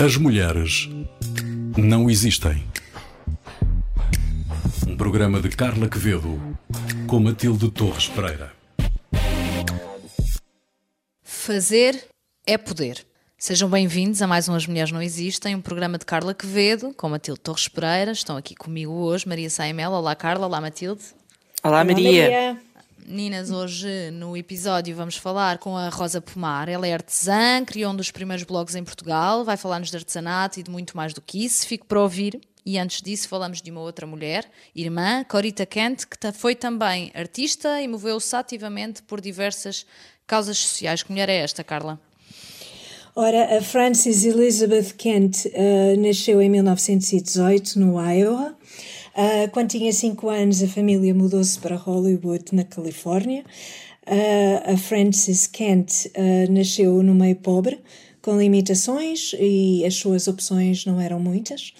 As mulheres não existem. Um programa de Carla Quevedo com Matilde Torres Pereira. Fazer é poder. Sejam bem-vindos a mais um As Mulheres Não Existem, um programa de Carla Quevedo com Matilde Torres Pereira. Estão aqui comigo hoje Maria Saimel. Olá, Carla. Olá, Matilde. Olá, Maria. Meninas, hoje no episódio vamos falar com a Rosa Pomar. Ela é artesã, criou um dos primeiros blogs em Portugal, vai falar-nos de artesanato e de muito mais do que isso. Fico para ouvir. E antes disso, falamos de uma outra mulher, irmã, Corita Kent, que foi também artista e moveu-se ativamente por diversas causas sociais. Que mulher é esta, Carla? Ora, a Frances Elizabeth Kent uh, nasceu em 1918 no Iowa Uh, quando tinha 5 anos, a família mudou-se para Hollywood, na Califórnia. Uh, a Frances Kent uh, nasceu no meio pobre, com limitações, e as suas opções não eram muitas.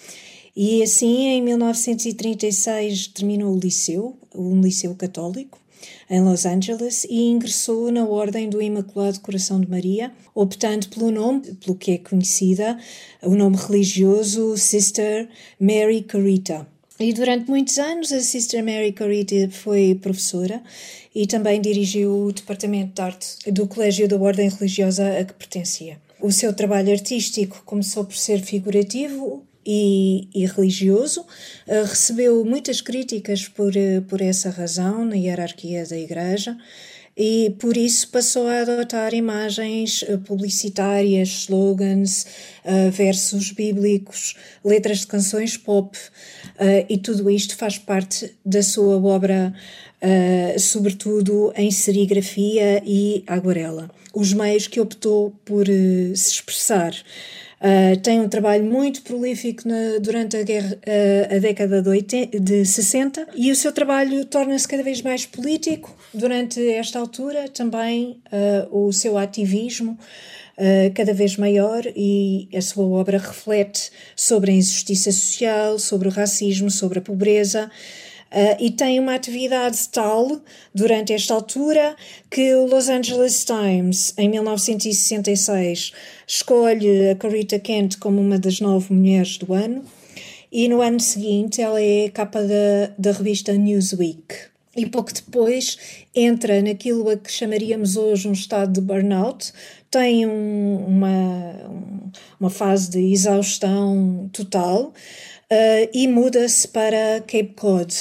E assim, em 1936, terminou o liceu, um liceu católico, em Los Angeles, e ingressou na Ordem do Imaculado Coração de Maria, optando pelo nome, pelo que é conhecida, o nome religioso Sister Mary Carita. E durante muitos anos a Sister Mary Corita foi professora e também dirigiu o departamento de arte do Colégio da Ordem Religiosa a que pertencia. O seu trabalho artístico começou por ser figurativo e, e religioso, uh, recebeu muitas críticas por, uh, por essa razão na hierarquia da Igreja e por isso passou a adotar imagens eh, publicitárias, slogans, uh, versos bíblicos, letras de canções pop, uh, e tudo isto faz parte da sua obra, uh, sobretudo em serigrafia e aguarela, os meios que optou por se expressar. Uh, tem um trabalho muito prolífico na, durante a, guerra, uh, a década de, 80, de 60 e o seu trabalho torna-se cada vez mais político. Durante esta altura, também uh, o seu ativismo cada vez maior e a sua obra reflete sobre a injustiça social, sobre o racismo, sobre a pobreza. Uh, e tem uma atividade tal durante esta altura que o Los Angeles Times, em 1966, escolhe a Corita Kent como uma das nove mulheres do ano e no ano seguinte ela é capa da, da revista Newsweek. E pouco depois entra naquilo a que chamaríamos hoje um estado de burnout, tem um, uma, uma fase de exaustão total uh, e muda-se para Cape Cod,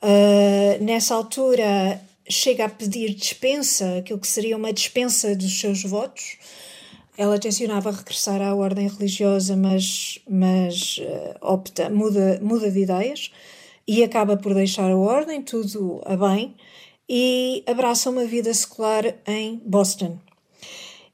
Uh, nessa altura chega a pedir dispensa, aquilo que seria uma dispensa dos seus votos. Ela tencionava regressar à ordem religiosa, mas, mas uh, opta, muda, muda de ideias e acaba por deixar a ordem, tudo a bem, e abraça uma vida secular em Boston.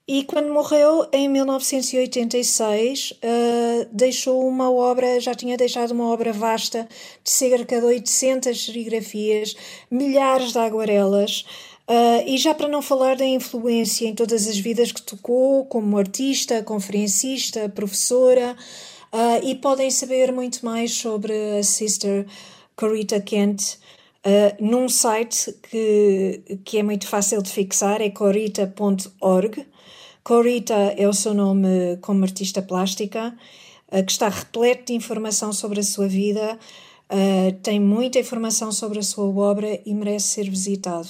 E quando morreu, em 1986, uh, eh, deixou uma obra, já tinha deixado uma obra vasta de cerca de 800 serigrafias, milhares de aguarelas, uh, e já para não falar da influência em todas as vidas que tocou, como artista, conferencista, professora, uh, e podem saber muito mais sobre a Sister Corita Kent. Num site que, que é muito fácil de fixar, é corita.org. Corita é o seu nome como artista plástica, uh, que está repleto de informação sobre a sua vida, uh, tem muita informação sobre a sua obra e merece ser visitado.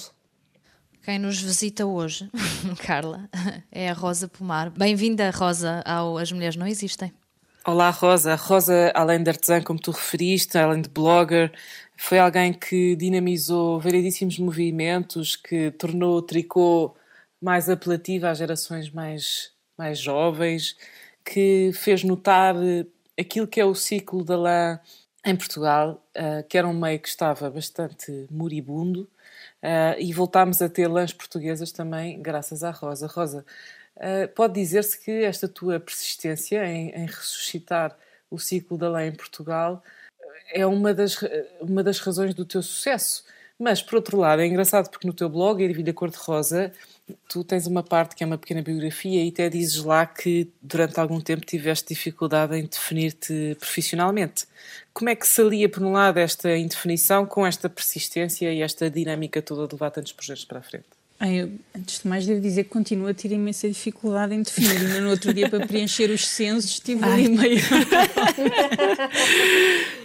Quem nos visita hoje, Carla, é a Rosa Pomar. Bem-vinda, Rosa, ao As Mulheres Não Existem. Olá, Rosa. Rosa, além de artesã, como tu referiste, além de blogger, foi alguém que dinamizou variedíssimos movimentos, que tornou o tricô mais apelativa às gerações mais, mais jovens, que fez notar aquilo que é o ciclo da lã em Portugal, uh, que era um meio que estava bastante moribundo, uh, e voltámos a ter lãs portuguesas também, graças à Rosa. Rosa, pode dizer-se que esta tua persistência em, em, ressuscitar o ciclo da lã em Portugal é uma das, uma das razões do teu sucesso. Mas, por outro lado, é engraçado porque no teu blog, Ervilha Cor-de-Rosa, tu tens uma parte que é uma pequena biografia e até dizes lá que durante algum tempo tiveste dificuldade em definir-te profissionalmente. Como é que se alia, por um lado, esta indefinição com esta persistência e esta dinâmica toda de levar tantos projetos para a frente? eu, antes de mais, devo dizer que continuo a ter imensa dificuldade em definir. Ainda no outro dia, para preencher os censos, estive ali meio.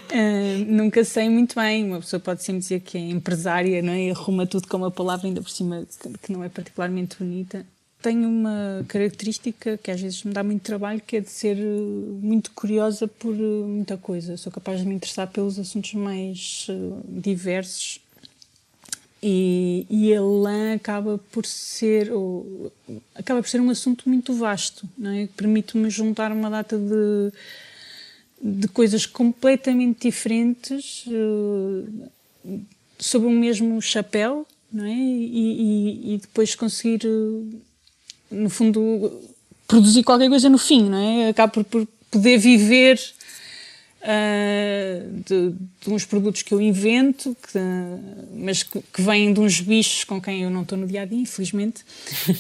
nunca sei muito bem. Uma pessoa pode sempre dizer que é empresária, não é? E arruma tudo com uma palavra, ainda por cima, que não é particularmente bonita. Tenho uma característica que às vezes me dá muito trabalho, que é de ser muito curiosa por muita coisa. Sou capaz de me interessar pelos assuntos mais diversos e, e a lã acaba por ser ou, acaba por ser um assunto muito vasto, não é? Permite-me juntar uma data de de coisas completamente diferentes uh, sob o mesmo chapéu, não é? E, e, e, depois conseguir, uh, no fundo, produzir qualquer coisa no fim, não é? Acaba por, por poder viver uh, de, de, uns produtos que eu invento, que, mas que, que, vêm de uns bichos com quem eu não estou no dia a dia, infelizmente,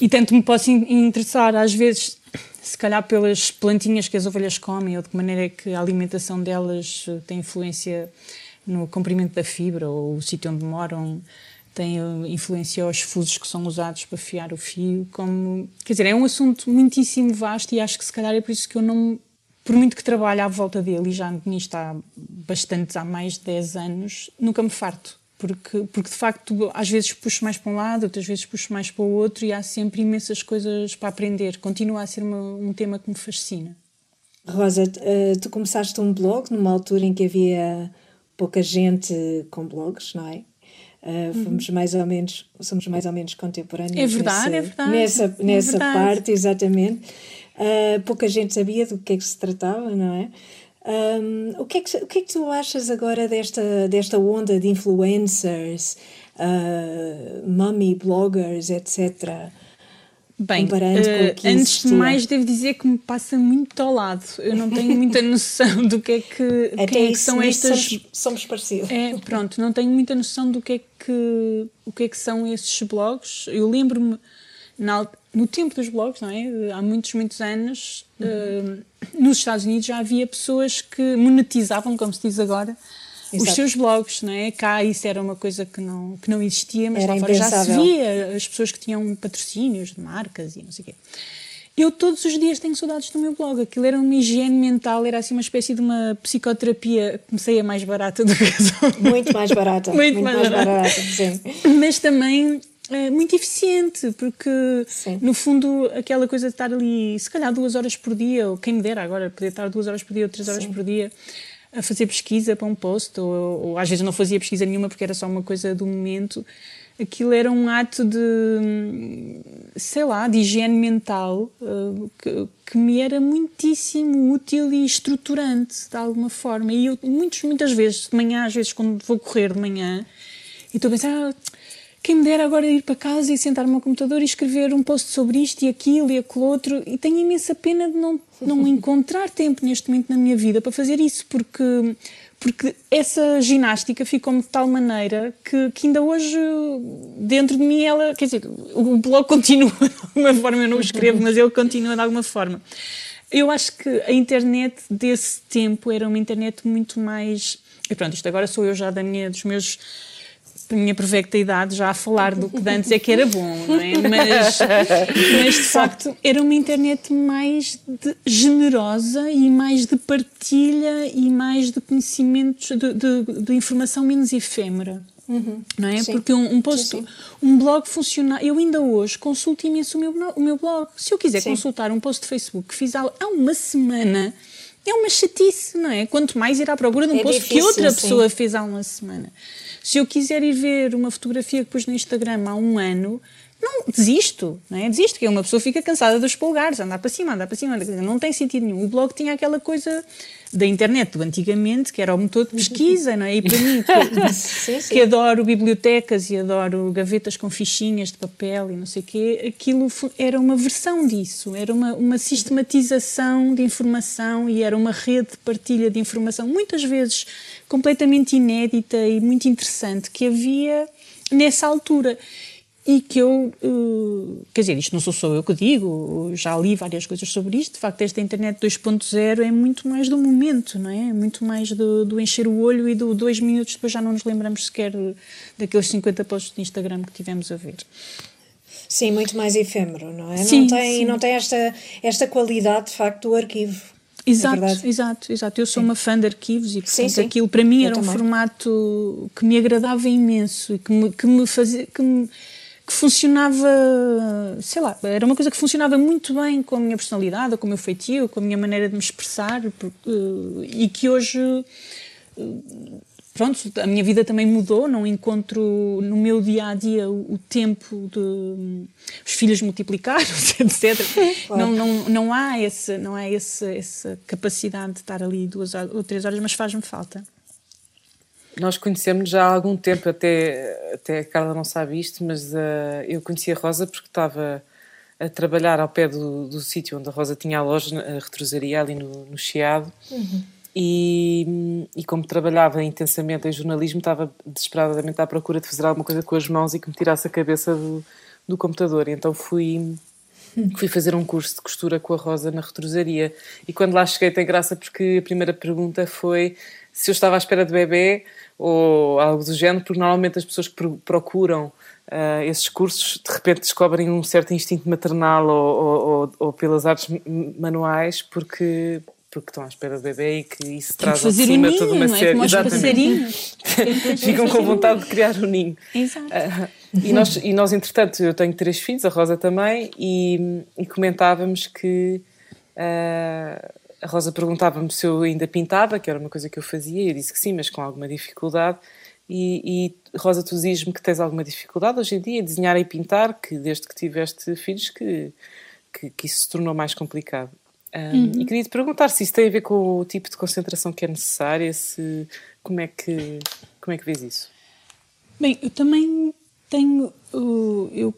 e tanto me posso interessar, às vezes, se calhar pelas plantinhas que as ovelhas comem ou de que maneira é que a alimentação delas eh, tem influência no comprimento da fibra ou o sítio onde moram tem eh, influência aos fusos que são usados para fiar o fio, como quer dizer, é um assunto muitíssimo vasto e acho que se calhar é por isso que eu não por muito que trabalhe à volta dele, e já nisto há bastantes, há mais de 10 anos, nunca me farto. Porque, porque de facto, às vezes puxo mais para um lado, outras vezes puxo mais para o outro, e há sempre imensas coisas para aprender. Continua a ser uma, um tema que me fascina. Rosa, eh, tu começaste um blog numa altura em que havia pouca gente com blogs, não é? Uh, fomos uhum. mais ou menos somos mais ou menos contemporâneos é verdade, nesse, é verdade, nessa, é nessa verdade. parte exatamente Uh, pouca gente sabia do que é que se tratava, não é? Um, o, que é que, o que é que tu achas agora desta, desta onda de influencers, uh, mummy bloggers, etc.? Bem, comparando uh, antes de mais devo dizer que me passa muito ao lado. Eu não tenho muita noção do que é que, Até quem é que são estas. Somos, somos parecidos. É, pronto, não tenho muita noção do que é que, o que, é que são esses blogs. Eu lembro-me na, no tempo dos blogs, não é? Há muitos, muitos anos, uhum. uh, nos Estados Unidos já havia pessoas que monetizavam, como se diz agora, Exato. os seus blogs, não é? Cá isso era uma coisa que não, que não existia, mas era lá fora já se via as pessoas que tinham patrocínios de marcas e não sei o quê. Eu todos os dias tenho saudades do meu blog. Aquilo era uma higiene mental, era assim uma espécie de uma psicoterapia me saía mais barata do que as Muito mais barata. muito, muito, mais, mais barata. barata sim. Mas também é muito eficiente, porque Sim. no fundo aquela coisa de estar ali, se calhar duas horas por dia, ou quem me dera agora poder estar duas horas por dia ou três horas Sim. por dia a fazer pesquisa para um post, ou, ou, às vezes não fazia pesquisa nenhuma porque era só uma coisa do momento. Aquilo era um ato de, sei lá, de higiene mental uh, que, que, me era muitíssimo útil e estruturante de alguma forma. E eu, muitos, muitas vezes, de manhã, às vezes, quando vou correr de manhã, e estou a pensar, ah, quem me dera agora ir para casa e sentar no meu computador e escrever um post sobre isto e aquilo e aquilo outro. E tenho imensa pena de não, não encontrar tempo neste momento na minha vida para fazer isso, porque, porque essa ginástica ficou-me de tal maneira que, que ainda hoje, dentro de mim, ela. Quer dizer, o blog continua de alguma forma, eu não o escrevo, mas ele continua de alguma forma. Eu acho que a internet desse tempo era uma internet muito mais. E pronto, isto agora sou eu já da minha, dos meus minha perfeita idade já a falar do que antes é que era bom, não é? Mas, mas de facto era uma internet mais de, generosa e mais de partilha e mais de conhecimentos, de, de, de informação menos efêmera. Uhum. Não é? Sim. Porque um, um post, sim, sim. um blog funciona. Eu ainda hoje consulto imenso o meu, o meu blog. Se eu quiser consultar um post de Facebook que fiz há, há uma semana, é uma chatice, não é? Quanto mais ir à procura de um é post difícil, que outra pessoa fez há uma semana. Se eu quiser ir ver uma fotografia que pus no Instagram há um ano, não desisto, não é? Desisto, que uma pessoa fica cansada dos polegares, andar para cima, andar para cima, não tem sentido nenhum. O blog tinha aquela coisa da internet do antigamente, que era o motor de pesquisa, não é? E para mim, que, sim, sim. que adoro bibliotecas e adoro gavetas com fichinhas de papel e não sei o quê, aquilo era uma versão disso, era uma, uma sistematização de informação e era uma rede de partilha de informação, muitas vezes completamente inédita e muito interessante que havia nessa altura e que eu, uh, quer dizer, isto não sou só eu que digo, já li várias coisas sobre isto, de facto esta internet 2.0 é muito mais do momento, não é? é muito mais do, do, encher o olho e do dois minutos depois já não nos lembramos sequer daqueles 50 posts de Instagram que tivemos a ver. Sim, muito mais efêmero, não é? Sim, não tem, sim. Não tem esta, esta qualidade, de facto, do arquivo. É exato, é exato, exato. Eu sou sim. uma fã de arquivos e, portanto, sim. aquilo para mim Eu era também. um formato que me agradava imenso e que me, que me fazia. Que me, que funcionava, sei lá, era uma coisa que funcionava muito bem com a minha personalidade, com o meu feitio, com a minha maneira de me expressar e que hoje pronto, a minha vida também mudou, não encontro no meu dia a dia o, tempo de um, os filhos multiplicaram-se, etc. Claro. Não, não, não há, esse, não há esse, essa capacidade de estar ali duas ou três horas, mas faz-me falta. Nós conhecemos já há algum tempo, até, até a Carla não sabe isto, mas uh, eu conheci a Rosa porque estava a trabalhar ao pé do, do sítio onde a Rosa tinha a loja, a retrosaria ali no, no Chiado. Uhum e, e, como trabalhava intensamente em jornalismo, estava desesperadamente à procura de fazer alguma coisa com as mãos e que me tirasse a cabeça do, do computador. E então fui, fui fazer um curso de costura com a Rosa na retrosaria. E quando lá cheguei, tem graça porque a primeira pergunta foi se eu estava à espera de bebê ou algo do género, porque normalmente as pessoas que procuram Uh, esses cursos de repente descobrem um certo instinto maternal ou, ou, ou, pelas artes manuais porque porque estão à espera de bebê e que isso traz ao cima ninho, toda uma não é? série. Como Exatamente. Ficam com vontade de criar um ninho. Exato. Uh, e, nós, e nós, entretanto, eu tenho três filhos, a Rosa também, e, e comentávamos que uh, a Rosa perguntava-me se eu ainda pintava, que era uma coisa que eu fazia, e eu disse que sim, mas com alguma dificuldade. E, e Rosa, tu dizes-me que tens alguma dificuldade hoje em dia em desenhar e pintar, que desde que tiveste filhos que, que, que isso se tornou mais complicado. Um, uhum. E queria te perguntar se isso tem a ver com o tipo de concentração que é necessária, se, como, é que, como é que vês isso? Bem, eu também tenho. Eu,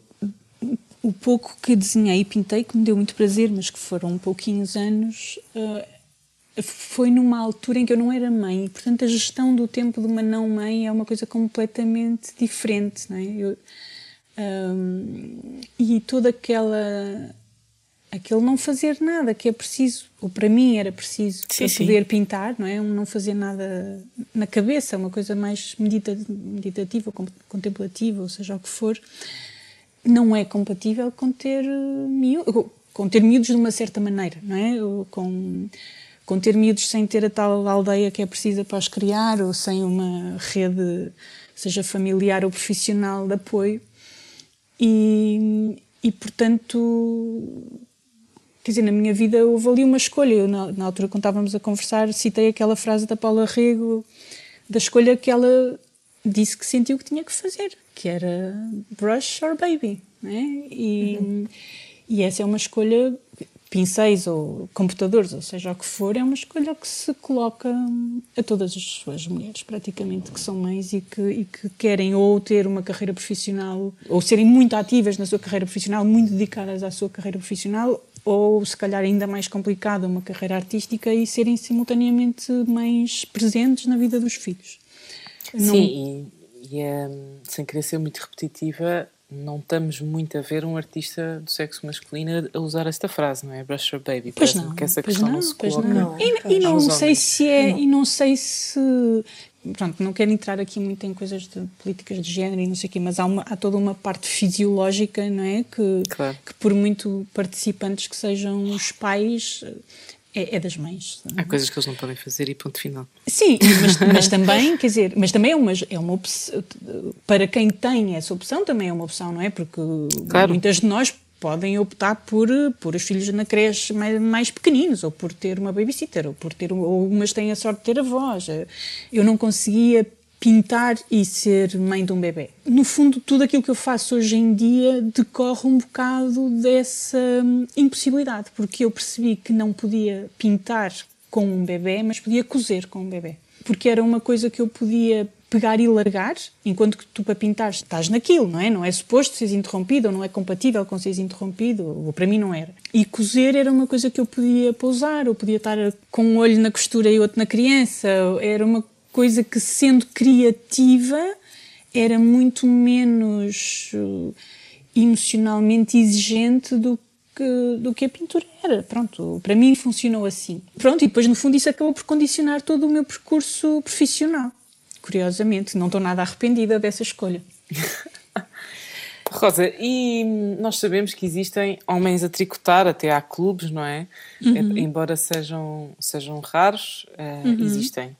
o pouco que desenhei e pintei, que me deu muito prazer, mas que foram pouquinhos anos, uh, foi numa altura em que eu não era mãe. Portanto, a gestão do tempo de uma não-mãe é uma coisa completamente diferente. Não é? Eu, um, e toda aquela aquele não fazer nada que é preciso, ou para mim era preciso sim, para sim. poder pintar, não é? Um não fazer nada na cabeça, uma coisa mais meditativa, contemplativa, ou seja o que for, não é compatível com ter miúdos, com ter miúdos de uma certa maneira, não é? Com, com ter miúdos sem ter a tal aldeia que é precisa para os criar, ou sem uma rede, seja familiar ou profissional, de apoio. E, e portanto quer dizer, na minha vida houve ali uma escolha. Eu, na, na, altura, quando estávamos a conversar, citei aquela frase da Paula Rego, da escolha que ela disse que sentiu que tinha que fazer, que era brush or baby. Né? E, uhum. e essa é uma escolha, pincéis ou computadores, ou seja o que for, é uma escolha que se coloca a todas as suas mulheres, praticamente, que são mães e que, e que querem ou ter uma carreira profissional, ou serem muito ativas na sua carreira profissional, muito dedicadas à sua carreira profissional, ou se calhar ainda mais complicado uma carreira artística e serem simultaneamente mães presentes na vida dos filhos. Não... Sim, e, e é, sem querer ser muito repetitiva, não estamos muito a ver um artista do sexo masculino a usar esta frase, não é? Brush your baby. Pois não, que essa pois questão não, não se coloca. Não. E, e não sei se é, não. e não sei se pronto, não quero entrar aqui muito em coisas de políticas de género e não sei o quê, mas há, uma, há toda uma parte fisiológica, não é? Que, claro. que por muito participantes que sejam os pais, é, é, das mães. Há coisas que eles não podem fazer e ponto final. Sim, mas, mas também, quer dizer, mas também é uma, é uma opção, para quem tem essa opção também é uma opção, não é? Porque claro. muitas de nós podem optar por pôr os filhos na creche mais, mais, pequeninos, ou por ter uma babysitter, ou por ter, ou umas têm a sorte de ter avós. Eu não conseguia pintar e ser mãe de um bebê. No fundo, tudo aquilo que eu faço hoje em dia decorre um bocado dessa impossibilidade, porque eu percebi que não podia pintar com um bebê, mas podia cozer com um bebê. Porque era uma coisa que eu podia pegar e largar, enquanto que tu para pintar estás naquilo, não é? Não é suposto seres interrompido, ou não é compatível com seres interrompido, ou para mim não era. E cozer era uma coisa que eu podia pousar, ou podia estar com um olho na costura e outro na criança, era uma coisa que sendo criativa era muito menos uh, emocionalmente exigente do que, do que a pintura era. Pronto, para mim funcionou assim. Pronto, e depois no fundo isso acabou por condicionar todo o meu percurso profissional curiosamente. Não estou nada arrependida dessa escolha. Rosa, e nós sabemos que existem homens a tricotar, até há clubes, não é? Uhum. Embora sejam, sejam raros, uh, uhum. existem.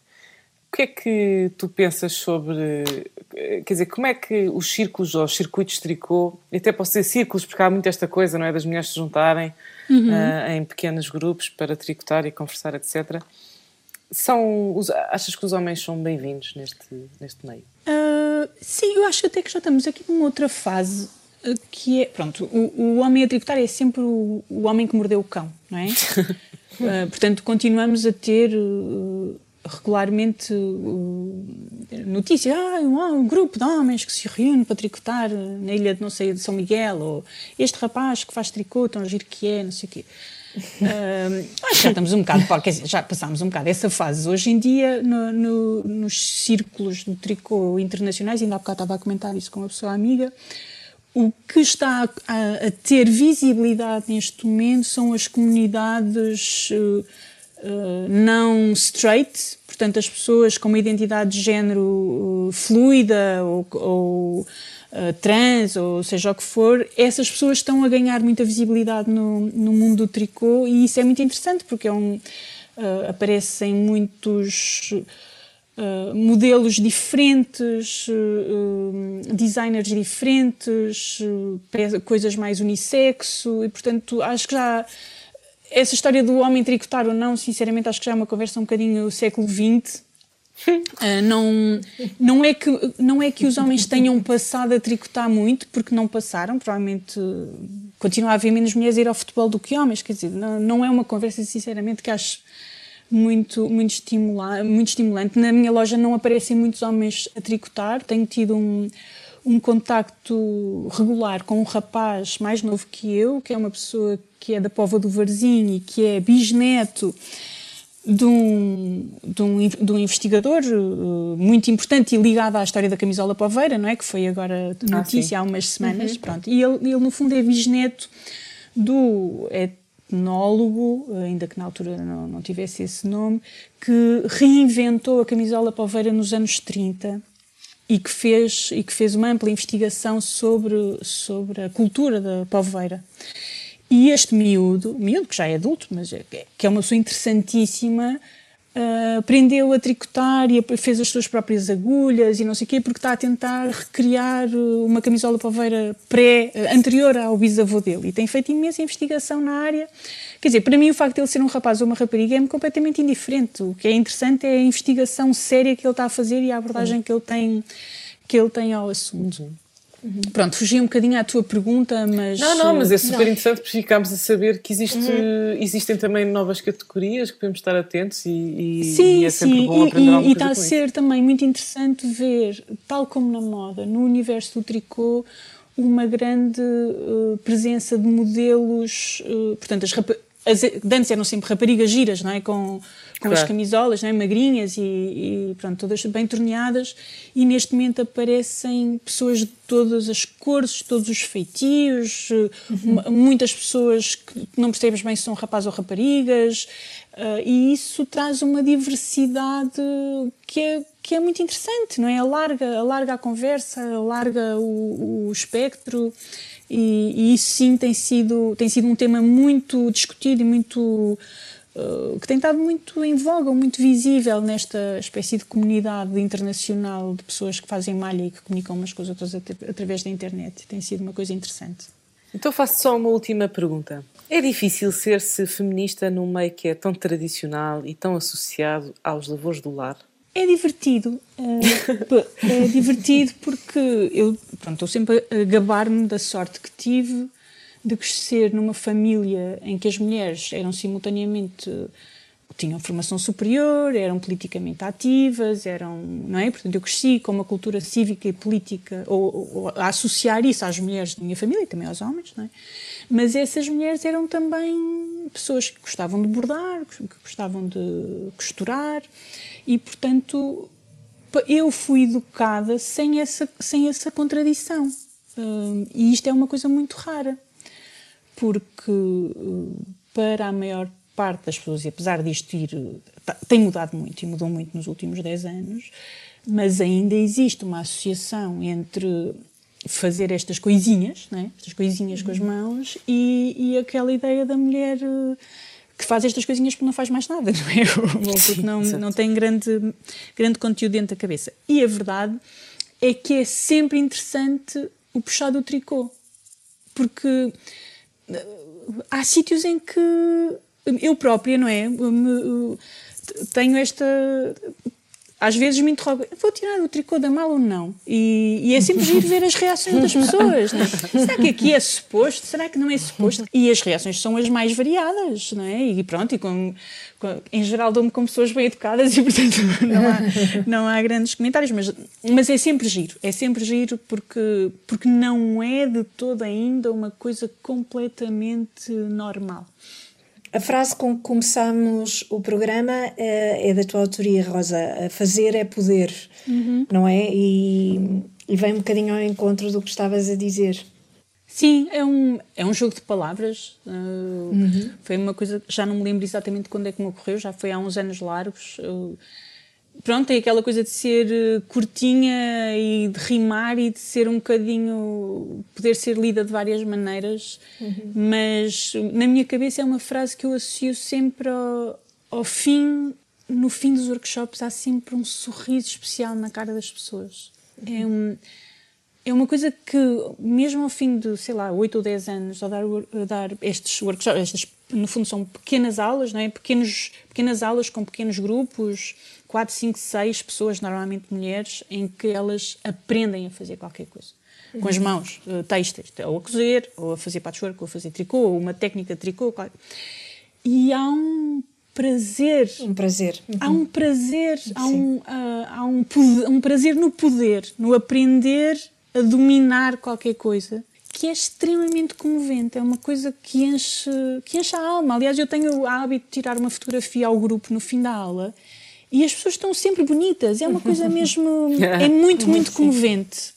O que é que tu pensas sobre. Quer dizer, como é que os círculos ou os circuitos de tricô, até posso ser círculos, porque há muito esta coisa, não é? Das mulheres se juntarem uhum. uh, em pequenos grupos para tricotar e conversar, etc. São, achas que os homens são bem-vindos neste, neste meio? Uh, sim, eu acho até que já estamos aqui numa outra fase uh, que é, pronto, o, o homem a tricotar é sempre o, o, homem que mordeu o cão, não é? uh, portanto, continuamos a ter regularmente notícias, ah, um, um, grupo de homens que se reúne para tricotar na ilha de não sei de São Miguel, ou este rapaz que faz tricô, tão giro que é, não sei o quê. Acho que já estamos um bocado, dizer, já passámos um bocado essa fase. Hoje em dia, no, no, nos círculos do tricô internacionais, ainda há bocado estava a comentar isso com uma pessoa amiga, o que está a, a ter visibilidade neste momento são as comunidades uh, uh, não straight, portanto, as pessoas com uma identidade de género uh, fluida ou, ou uh, trans, ou seja o que for, essas pessoas estão a ganhar muita visibilidade no, no mundo do tricô e isso é muito interessante porque é um, uh, aparecem muitos uh, modelos diferentes, designers diferentes, coisas mais unissexo e portanto acho que já essa história do homem tricotar ou não, sinceramente acho que já é uma conversa um bocadinho século XX Uh, não, não, é que, não é que os homens tenham passado a tricotar muito, porque não passaram, provavelmente continua a haver menos mulheres a ir ao futebol do que homens, quer dizer, não, não é uma conversa, sinceramente, que acho muito, muito, estimula, muito estimulante. Na minha loja não aparecem muitos homens a tricotar, tenho tido um, um contacto regular com um rapaz mais novo que eu, que é uma pessoa que é da Pova do Varzim e que é bisneto de um, de um, de um investigador uh, muito importante e ligado à história da camisola poveira, não é? Que foi agora ah, notícia ah, há umas semanas, uhum. pronto. E ele, ele, no fundo, é bisneto do etnólogo, ainda que na altura não, não tivesse esse nome, que reinventou a camisola poveira nos anos 30 e que fez, e que fez uma ampla investigação sobre, sobre a cultura da poveira. E este miúdo, miúdo que já é adulto, mas é, que é uma pessoa interessantíssima, uh, aprendeu a tricotar e fez as suas próprias agulhas e não sei o quê, porque está a tentar recriar uma camisola paveira pré, uh, anterior ao bisavô dele. E tem feito imensa investigação na área. Quer dizer, para mim o facto de ele ser um rapaz ou uma rapariga é-me completamente indiferente. O que é interessante é a investigação séria que ele está a fazer e a abordagem que ele tem, que ele tem ao assunto. Uhum. Pronto, fugi um bocadinho à tua pergunta, mas. Não, não, mas é super não. interessante porque ficámos a saber que existe, uhum. existem também novas categorias que podemos estar atentos e, e, sim, e é sempre sim. bom aprender e, e está a ser isso. também muito interessante ver, tal como na moda, no universo do tricô, uma grande uh, presença de modelos, uh, portanto, as, as antes eram sempre raparigas giras, não é? Com, com claro. as camisolas, não é? magrinhas e, e, pronto, todas bem torneadas, e neste momento aparecem pessoas de todas as cores, todos os feitios, uhum. muitas pessoas que não percebes bem se são rapazes ou raparigas, uh, e isso traz uma diversidade que é, que é muito interessante, não é? Alarga, alarga a conversa, alarga o, o espectro. E, e, isso sim tem sido, tem sido um tema muito discutido e muito uh, que tem estado muito em voga, muito visível nesta espécie de comunidade internacional de pessoas que fazem malha e que comunicam umas com as outras através da internet. Tem sido uma coisa interessante. Então faço só uma última pergunta. É difícil ser-se feminista num meio que é tão tradicional e tão associado aos lavores do lar? É divertido. É, é divertido porque eu pronto, estou sempre a gabar-me da sorte que tive de crescer numa família em que as mulheres eram simultaneamente tinham formação superior, eram politicamente ativas, eram, não é? Portanto, eu cresci com uma cultura cívica e política, ou, ou a associar isso às mulheres da minha família e também aos homens, não é? Mas essas mulheres eram também pessoas que gostavam de bordar, que gostavam de costurar, e, portanto, eu fui educada sem essa, sem essa contradição. Uh, e isto é uma coisa muito rara, porque uh, para a maior parte das pessoas, e apesar disto ir, tem mudado muito e mudou muito nos últimos 10 anos, mas ainda existe uma associação entre fazer estas coisinhas, né? estas coisinhas com as uhum. mãos, e, e aquela ideia da mulher uh, que faz estas coisinhas porque não faz mais nada, não é? Ou porque não, não tem grande, grande conteúdo dentro da cabeça. E a verdade é que é sempre interessante o puxar do tricô, porque eh, há sítios em que eu própria, não é? Tenho esta às vezes me interrogo, vou tirar o tricô da mala ou não? E, e é sempre giro ver as reações das pessoas. Não é? Será que aqui é suposto? Será que não é suposto? E as reações são as mais variadas, não é? E pronto, e com, com, em geral dou-me com pessoas bem educadas e portanto não há, não há grandes comentários, mas, mas é sempre giro, é sempre giro porque, porque não é de todo ainda uma coisa completamente normal. A frase com que começamos o programa é, é da tua autoria, Rosa. Fazer é poder, uhum. não é? E, e vem um bocadinho ao encontro do que estavas a dizer. Sim, é um, é um jogo de palavras. Uh, uhum. Foi uma coisa, já não me lembro exatamente quando é que me ocorreu, já foi há uns anos largos. Uh, pronto, é aquela coisa de ser eh, curtinha e de rimar e de ser um bocadinho. poder ser lida de várias maneiras, uhum. mas na minha cabeça é uma frase que eu associo sempre ao, ao fim. No fim dos workshops há sempre um sorriso especial na cara das pessoas. Uhum. É, um, é uma coisa que, mesmo ao fim de, sei lá, 8 ou 10 anos, ao dar, a dar estes workshops, estas, no fundo são pequenas aulas, não é? Pequenos, pequenas aulas com pequenos grupos, 4, 5, 6 pessoas, normalmente mulheres, em que elas aprendem a fazer qualquer coisa. Com as mãos, uh, textas, ou a cozer, ou a fazer patchwork, ou a fazer tricô, ou uma técnica de tricô. E há um prazer. Um prazer. Há um prazer, há, um, uh, há um, um prazer no poder, no aprender a dominar qualquer coisa que é extremamente comovente, é uma coisa que enche, que enche a alma. Aliás, eu tenho o hábito de tirar uma fotografia ao grupo no fim da aula e as pessoas estão sempre bonitas. É uma coisa mesmo. É muito, muito comovente.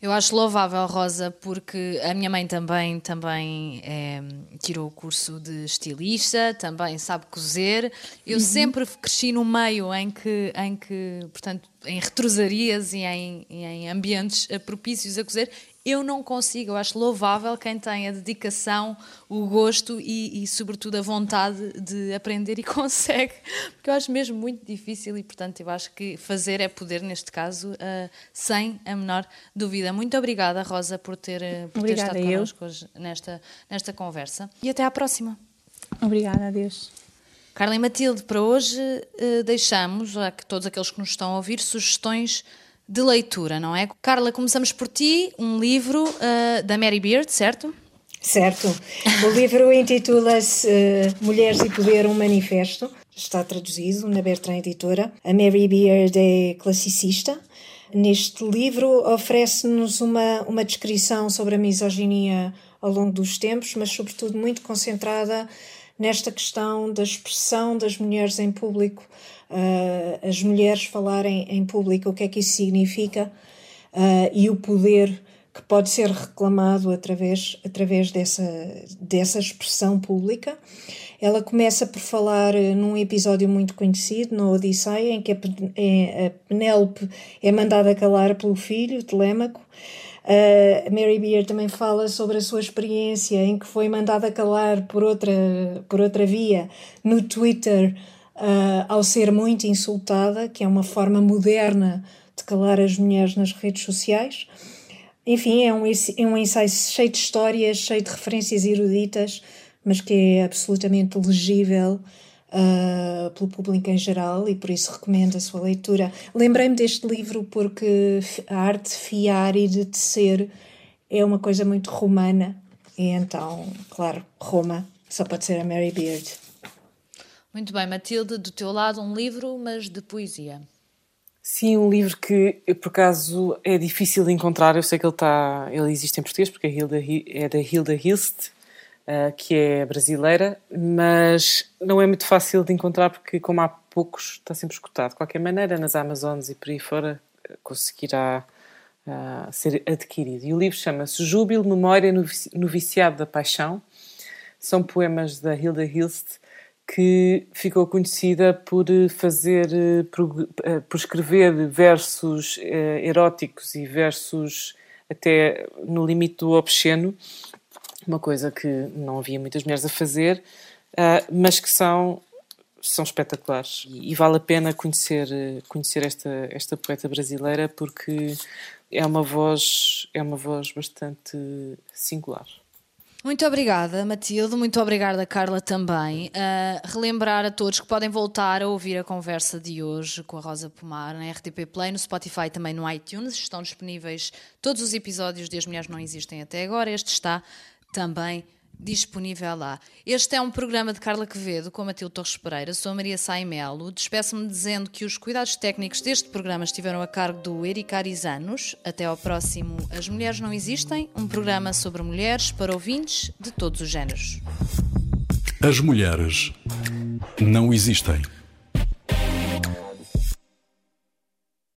Eu acho louvável, Rosa, porque a minha mãe também, também é, tirou o curso de estilista, também sabe cozer. Eu uhum. sempre cresci no meio em que, em que portanto, em retrosarias e em, em ambientes propícios a cozer eu não consigo. Eu acho louvável quem tem a dedicação, o gosto e, e, sobretudo, a vontade de aprender e consegue, porque eu acho mesmo muito difícil e, portanto, eu acho que fazer é poder, neste caso, uh, sem a menor dúvida. Muito obrigada, Rosa, por ter, eh, por ter estado connosco hoje nesta, nesta conversa e até à próxima. Obrigada, adeus. Carla e Matilde, para hoje uh, deixamos a todos aqueles que nos estão a ouvir sugestões de leitura, não é? Carla, começamos por ti, um livro uh, da Mary Beard, certo? Certo. O livro intitula-se uh, Mulheres e Poder, um Manifesto. Está traduzido na Bertrand Editora. A Mary Beard é classicista. Neste livro oferece-nos uma, uma descrição sobre a misoginia ao longo dos tempos, mas sobretudo muito concentrada nesta questão da expressão das mulheres em público, uh, as mulheres falarem em público, o que é que isso significa uh, e o poder que pode ser reclamado através, através dessa, dessa expressão pública. Ela começa por falar uh, num episódio muito conhecido, no Odisseia, em que a, Penélope é mandada calar pelo filho, Telêmaco, Uh, Mary Beer também fala sobre a sua experiência em que foi mandada calar por outra, por outra via no Twitter uh, ao ser muito insultada, que é uma forma moderna de calar as mulheres nas redes sociais. Enfim, é um, é um ensaio cheio de histórias, cheio de referências eruditas, mas que é absolutamente legível uh, pelo público em geral e por isso recomendo a sua leitura. Lembrei-me deste livro porque a arte de fiar e de tecer é uma coisa muito romana e então, claro, Roma só pode ser a Mary Beard. Muito bem, Matilde, do teu lado um livro, mas de poesia. Sim, um livro que por acaso é difícil de encontrar. Eu sei que ele está, ele existe em português porque é, Hilda, é da Hilda Hilst uh, que é brasileira, mas não é muito fácil de encontrar porque, como há poucos, está sempre escutado. De qualquer maneira, nas Amazonas e por aí fora, conseguirá uh, ser adquirido. E o livro chama-se Júbilo, Memória no Viciado da Paixão. São poemas da Hilda Hilst, que ficou conhecida por fazer, por, por escrever versos eróticos e versos até no limite do obsceno, uma coisa que não havia muitas mulheres a fazer, uh, mas que são são espetaculares e, vale a pena conhecer conhecer esta esta poeta brasileira porque é uma voz é uma voz bastante singular. Muito obrigada, Matilde. Muito obrigada, Carla, também. Uh, relembrar a todos que podem voltar a ouvir a conversa de hoje com a Rosa Pomar na RTP Play, no Spotify também no iTunes. Estão disponíveis todos os episódios de As Mulheres Não Existem até agora. Este está também disponível lá. Este é um programa de Carla Quevedo com Matilde Torres Pereira. Sou Maria Saimelo. Despeço-me dizendo que os cuidados técnicos deste programa estiveram a cargo do Eric Arizanos. Até ao próximo As Mulheres Não Existem, um programa sobre mulheres para ouvintes de todos os géneros. As mulheres não existem.